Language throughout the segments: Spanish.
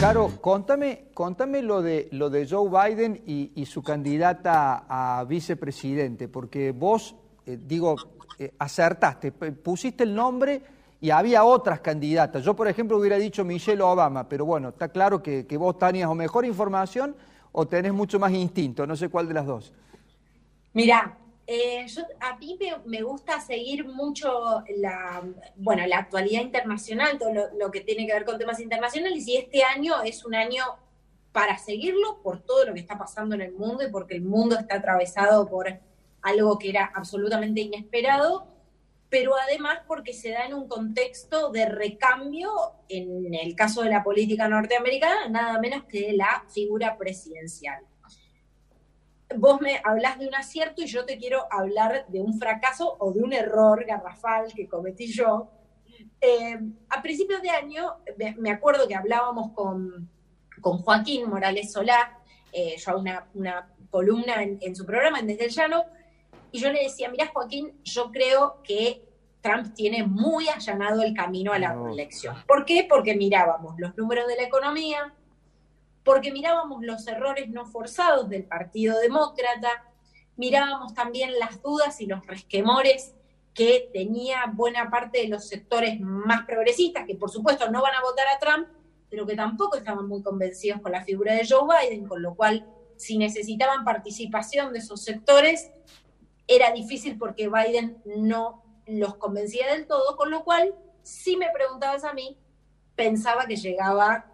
Caro, contame, lo de lo de Joe Biden y, su candidata a vicepresidente, porque vos, eh, digo, eh, acertaste, pusiste el nombre y había otras candidatas. Yo, por ejemplo, hubiera dicho Michelle Obama, pero bueno, está claro que, que vos tenías o mejor información o tenés mucho más instinto, no sé cuál de las dos. Mira, eh, yo, a mí me, gusta seguir mucho la, bueno, la actualidad internacional, todo lo, que tiene que ver con temas internacionales, y este año es un año para seguirlo por todo lo que está pasando en el mundo y porque el mundo está atravesado por algo que era absolutamente inesperado, pero además porque se da en un contexto de recambio, en el caso de la política norteamericana, nada menos que de la figura presidencial vos me hablas de un acierto y yo te quiero hablar de un fracaso o de un error garrafal que cometí yo. Eh, a principios de año, me acuerdo que hablábamos con, con Joaquín Morales Solá, eh, yo una, una columna en, su programa, en Desde el Llano, y yo le decía, mira Joaquín, yo creo que Trump tiene muy allanado el camino a la reelección. ¿Por qué? Porque mirábamos los números de la economía, porque mirábamos los errores no forzados del Partido Demócrata, mirábamos también las dudas y los resquemores que tenía buena parte de los sectores más progresistas, que por supuesto no van a votar a Trump, pero que tampoco estaban muy convencidos con la figura de Joe Biden, con lo cual si necesitaban participación de esos sectores, era difícil porque Biden no los convencía del todo, con lo cual, si me preguntabas a mí, pensaba que llegaba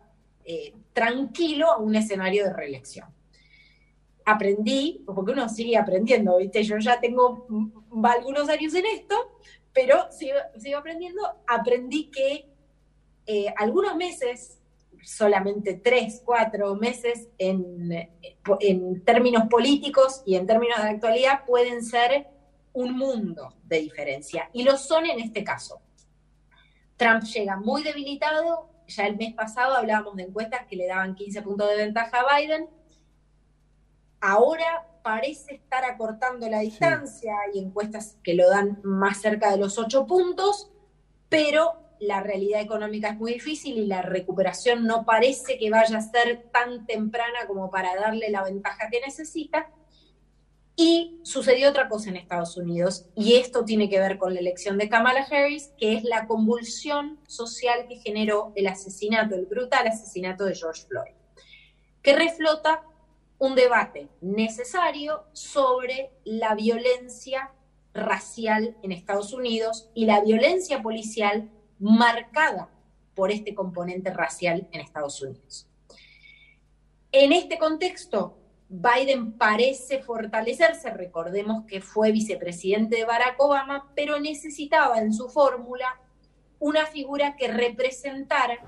eh, tranquilo a un escenario de reelección. Aprendí, porque uno sigue aprendiendo, ¿viste? Yo ya tengo algunos años en esto, pero sigo, aprendiendo. Aprendí que eh, algunos meses, solamente tres, cuatro meses en, en términos políticos y en términos de actualidad, pueden ser un mundo de diferencia. Y lo son en este caso. Trump llega muy debilitado, ya el mes pasado hablábamos de encuestas que le daban 15 puntos de ventaja a Biden. Ahora parece estar acortando la distancia, hay encuestas que lo dan más cerca de los 8 puntos, pero la realidad económica es muy difícil y la recuperación no parece que vaya a ser tan temprana como para darle la ventaja que necesita. Y sucedió otra cosa en Estados Unidos, y esto tiene que ver con la elección de Kamala Harris, que es la convulsión social que generó el asesinato, el brutal asesinato de George Floyd, que reflota un debate necesario sobre la violencia racial en Estados Unidos y la violencia policial marcada por este componente racial en Estados Unidos. En este contexto, Biden parece fortalecerse, recordemos que fue vicepresidente de Barack Obama, pero necesitaba en su fórmula una figura que representara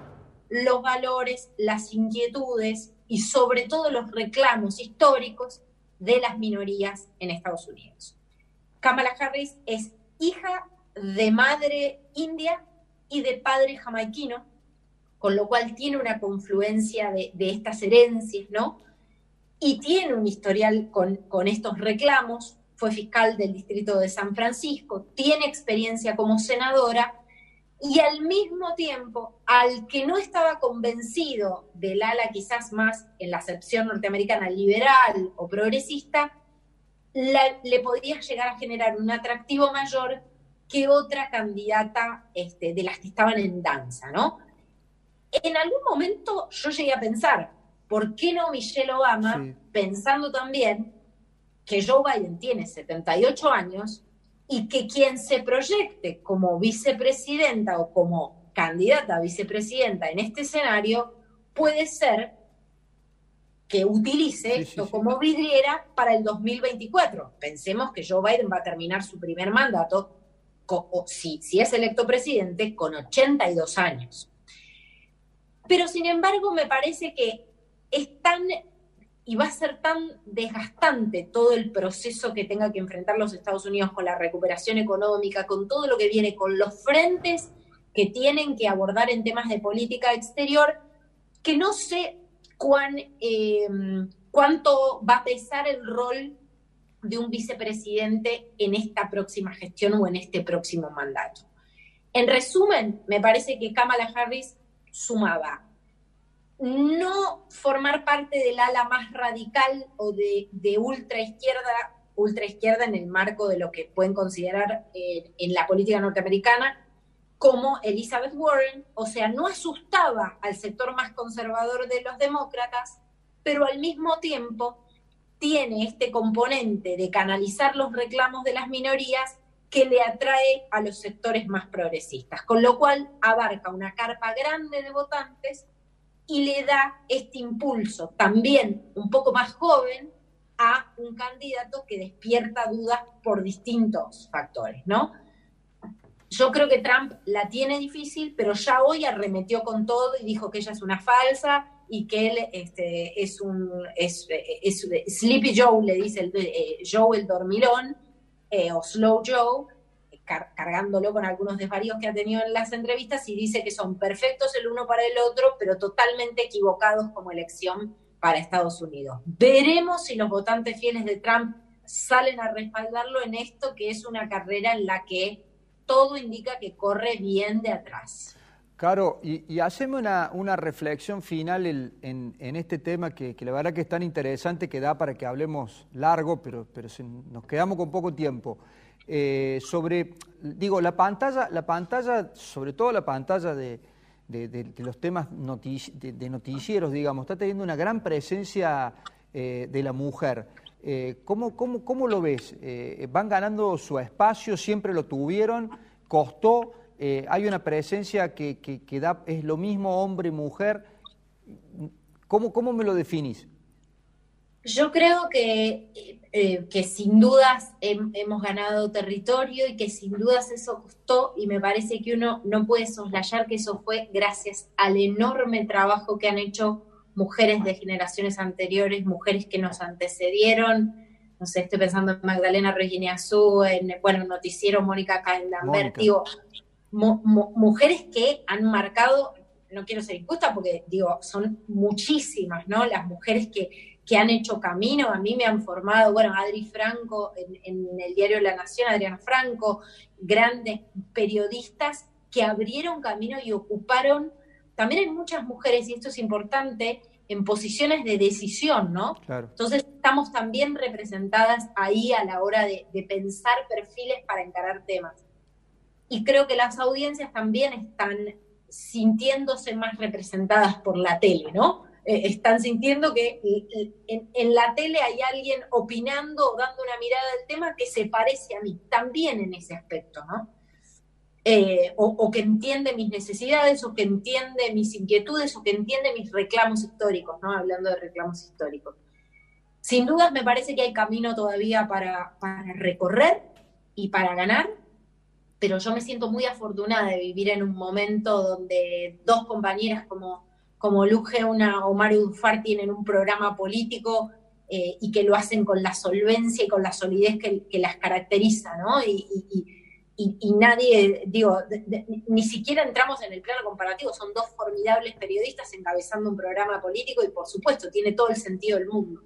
los valores, las inquietudes y sobre todo los reclamos históricos de las minorías en Estados Unidos. Kamala Harris es hija de madre india y de padre jamaiquino, con lo cual tiene una confluencia de, de estas herencias, ¿no? Y tiene un historial con, estos reclamos, fue fiscal del Distrito de San Francisco, tiene experiencia como senadora y al mismo tiempo, al que no estaba convencido del ala quizás más en la acepción norteamericana liberal o progresista, le podría llegar a generar un atractivo mayor que otra candidata este, de las que estaban en danza, ¿no? En algún momento yo llegué a pensar, ¿por qué no Michelle Obama? Pensando también que Joe Biden tiene 78 años y que quien se proyecte como vicepresidenta o como candidata a vicepresidenta en este escenario puede ser que utilice esto como vidriera para el 2024. Pensemos que Joe Biden va a terminar su primer mandato, si, si es electo presidente, con 82 años. Pero sin embargo, me parece que es tan y va a ser tan desgastante todo el proceso que tenga que enfrentar los Estados Unidos con la recuperación económica, con todo lo que viene, con los frentes que tienen que abordar en temas de política exterior, que no sé cuán, eh, cuánto va a pesar el rol de un vicepresidente en esta próxima gestión o en este próximo mandato. En resumen, me parece que Kamala Harris sumaba no formar parte del ala más radical o de, de ultra izquierda, ultra izquierda en el marco de lo que pueden considerar eh, en la política norteamericana como Elizabeth Warren, o sea, no asustaba al sector más conservador de los demócratas, pero al mismo tiempo tiene este componente de canalizar los reclamos de las minorías que le atrae a los sectores más progresistas, con lo cual abarca una carpa grande de votantes y le da este impulso también un poco más joven a un candidato que despierta dudas por distintos factores, ¿no? Yo creo que Trump la tiene difícil, pero ya hoy arremetió con todo y dijo que ella es una falsa y que él este, es un es, Sleepy Joe, le dice eh, Joe el dormilón, eh, o Slow Joe, cargándolo con algunos desvaríos que ha tenido en las entrevistas y dice que son perfectos el uno para el otro, pero totalmente equivocados como elección para Estados Unidos. Veremos si los votantes fieles de Trump salen a respaldarlo en esto, que es una carrera en la que todo indica que corre bien de atrás. Caro, y, y hacemos una, reflexión final en, este tema que, la verdad que es tan interesante que da para que hablemos largo, pero, pero nos quedamos con poco tiempo. Eh, sobre, digo, la pantalla, la pantalla, sobre todo la pantalla de, los temas de, noticieros, digamos, está teniendo una gran presencia eh, de la mujer. Eh, ¿cómo, cómo, lo ves? ¿Van ganando su espacio? ¿Siempre lo tuvieron? ¿Costó? ¿Hay una presencia que, que, da, es lo mismo hombre-mujer? ¿Cómo, ¿Cómo me lo definís? Yo creo que, eh, que sin dudas hemos ganado territorio y que sin dudas eso costó y me parece que uno no puede soslayar que eso fue gracias al enorme trabajo que han hecho mujeres de generaciones anteriores, mujeres que nos antecedieron. No sé, estoy pensando en Magdalena Regina Azú, en, bueno, Noticiero Mónica Caendamber, digo, mujeres que han marcado, no quiero ser injusta porque digo, son muchísimas, ¿no? Las mujeres que, que han hecho camino, a mí me han formado, bueno, Adri Franco en, el diario La Nación, Adriana Franco, grandes periodistas que abrieron camino y ocuparon, también hay muchas mujeres, y esto es importante, en posiciones de decisión, ¿no? Entonces estamos también representadas ahí a la hora de, de pensar perfiles para encarar temas. Y creo que las audiencias también están sintiéndose más representadas por la tele, ¿no? Eh, están sintiendo que en, la tele hay alguien opinando o dando una mirada al tema que se parece a mí, también en ese aspecto, ¿no? Eh, o, que entiende mis necesidades, o que entiende mis inquietudes, o que entiende mis reclamos históricos, ¿no? Hablando de reclamos históricos. Sin dudas me parece que hay camino todavía para, para recorrer y para ganar, pero yo me siento muy afortunada de vivir en un momento donde dos compañeras como como Luge una o Mario Dufar tienen un programa político eh, y que lo hacen con la solvencia y con la solidez que, las caracteriza, ¿no? Y, nadie, digo, ni siquiera entramos en el plano comparativo, son dos formidables periodistas encabezando un programa político y por supuesto tiene todo el sentido del mundo.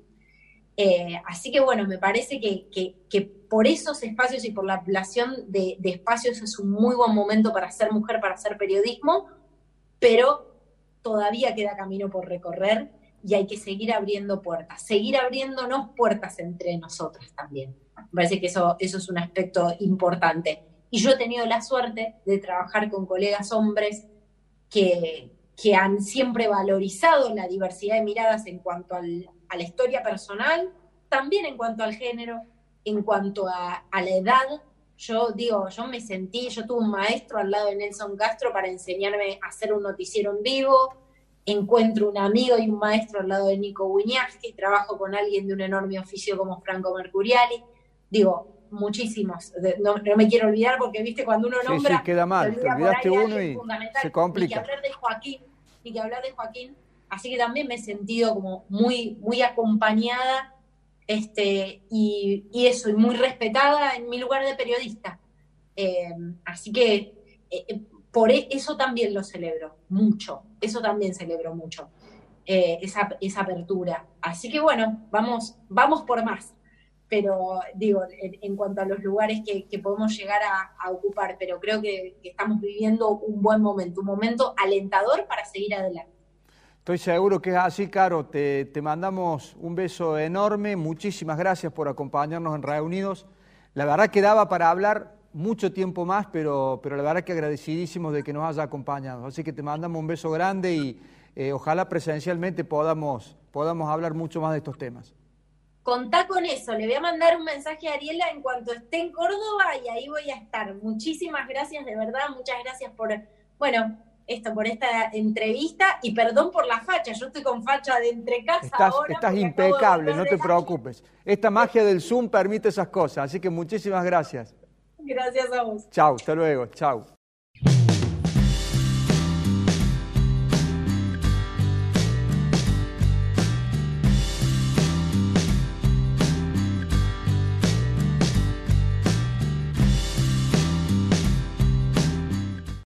Eh, así que bueno, me parece que, por esos espacios y por la ampliación de, de espacios es un muy buen momento para ser mujer, para hacer periodismo, pero todavía queda camino por recorrer y hay que seguir abriendo puertas, seguir abriéndonos puertas entre nosotras también. Me parece que eso, es un aspecto importante. Y yo he tenido la suerte de trabajar con colegas hombres que, han siempre valorizado la diversidad de miradas en cuanto a la historia personal, también en cuanto al género, en cuanto a la edad. Yo digo, yo me sentí, yo tuve un maestro al lado de Nelson Castro para enseñarme a hacer un noticiero en vivo, encuentro un amigo y un maestro al lado de Nico y trabajo con alguien de un enorme oficio como Franco Mercuriali. Digo, muchísimos. No, me quiero olvidar porque, viste, cuando uno nombra... Sí, queda mal. Te olvidaste uno y se complica. Y que hablar de Joaquín, y que hablar de Joaquín. Así que también me he sentido como muy, muy acompañada este, y, eso, y muy respetada en mi lugar de periodista. Eh, así que eh, eh, por e, eso también lo celebro mucho, eso también celebro mucho, esa, esa, apertura. Así que bueno, vamos, vamos por más. Pero digo, en, cuanto a los lugares que, podemos llegar a, ocupar, pero creo que, estamos viviendo un buen momento, un momento alentador para seguir adelante. Estoy seguro que es así, Caro. Te, te, mandamos un beso enorme. Muchísimas gracias por acompañarnos en Reunidos. La verdad que daba para hablar mucho tiempo más, pero, pero la verdad que agradecidísimos de que nos haya acompañado. Así que te mandamos un beso grande y eh, ojalá presencialmente podamos, podamos hablar mucho más de estos temas. Contá con eso, le voy a mandar un mensaje a Ariela en cuanto esté en Córdoba y ahí voy a estar. Muchísimas gracias, de verdad, muchas gracias por, bueno, esto, por esta entrevista y perdón por la facha, yo estoy con facha de entre casa estás, ahora. Estás impecable, no te preocupes. Esta magia del Zoom permite esas cosas, así que muchísimas gracias. Gracias a vos. Chao, hasta luego, chao.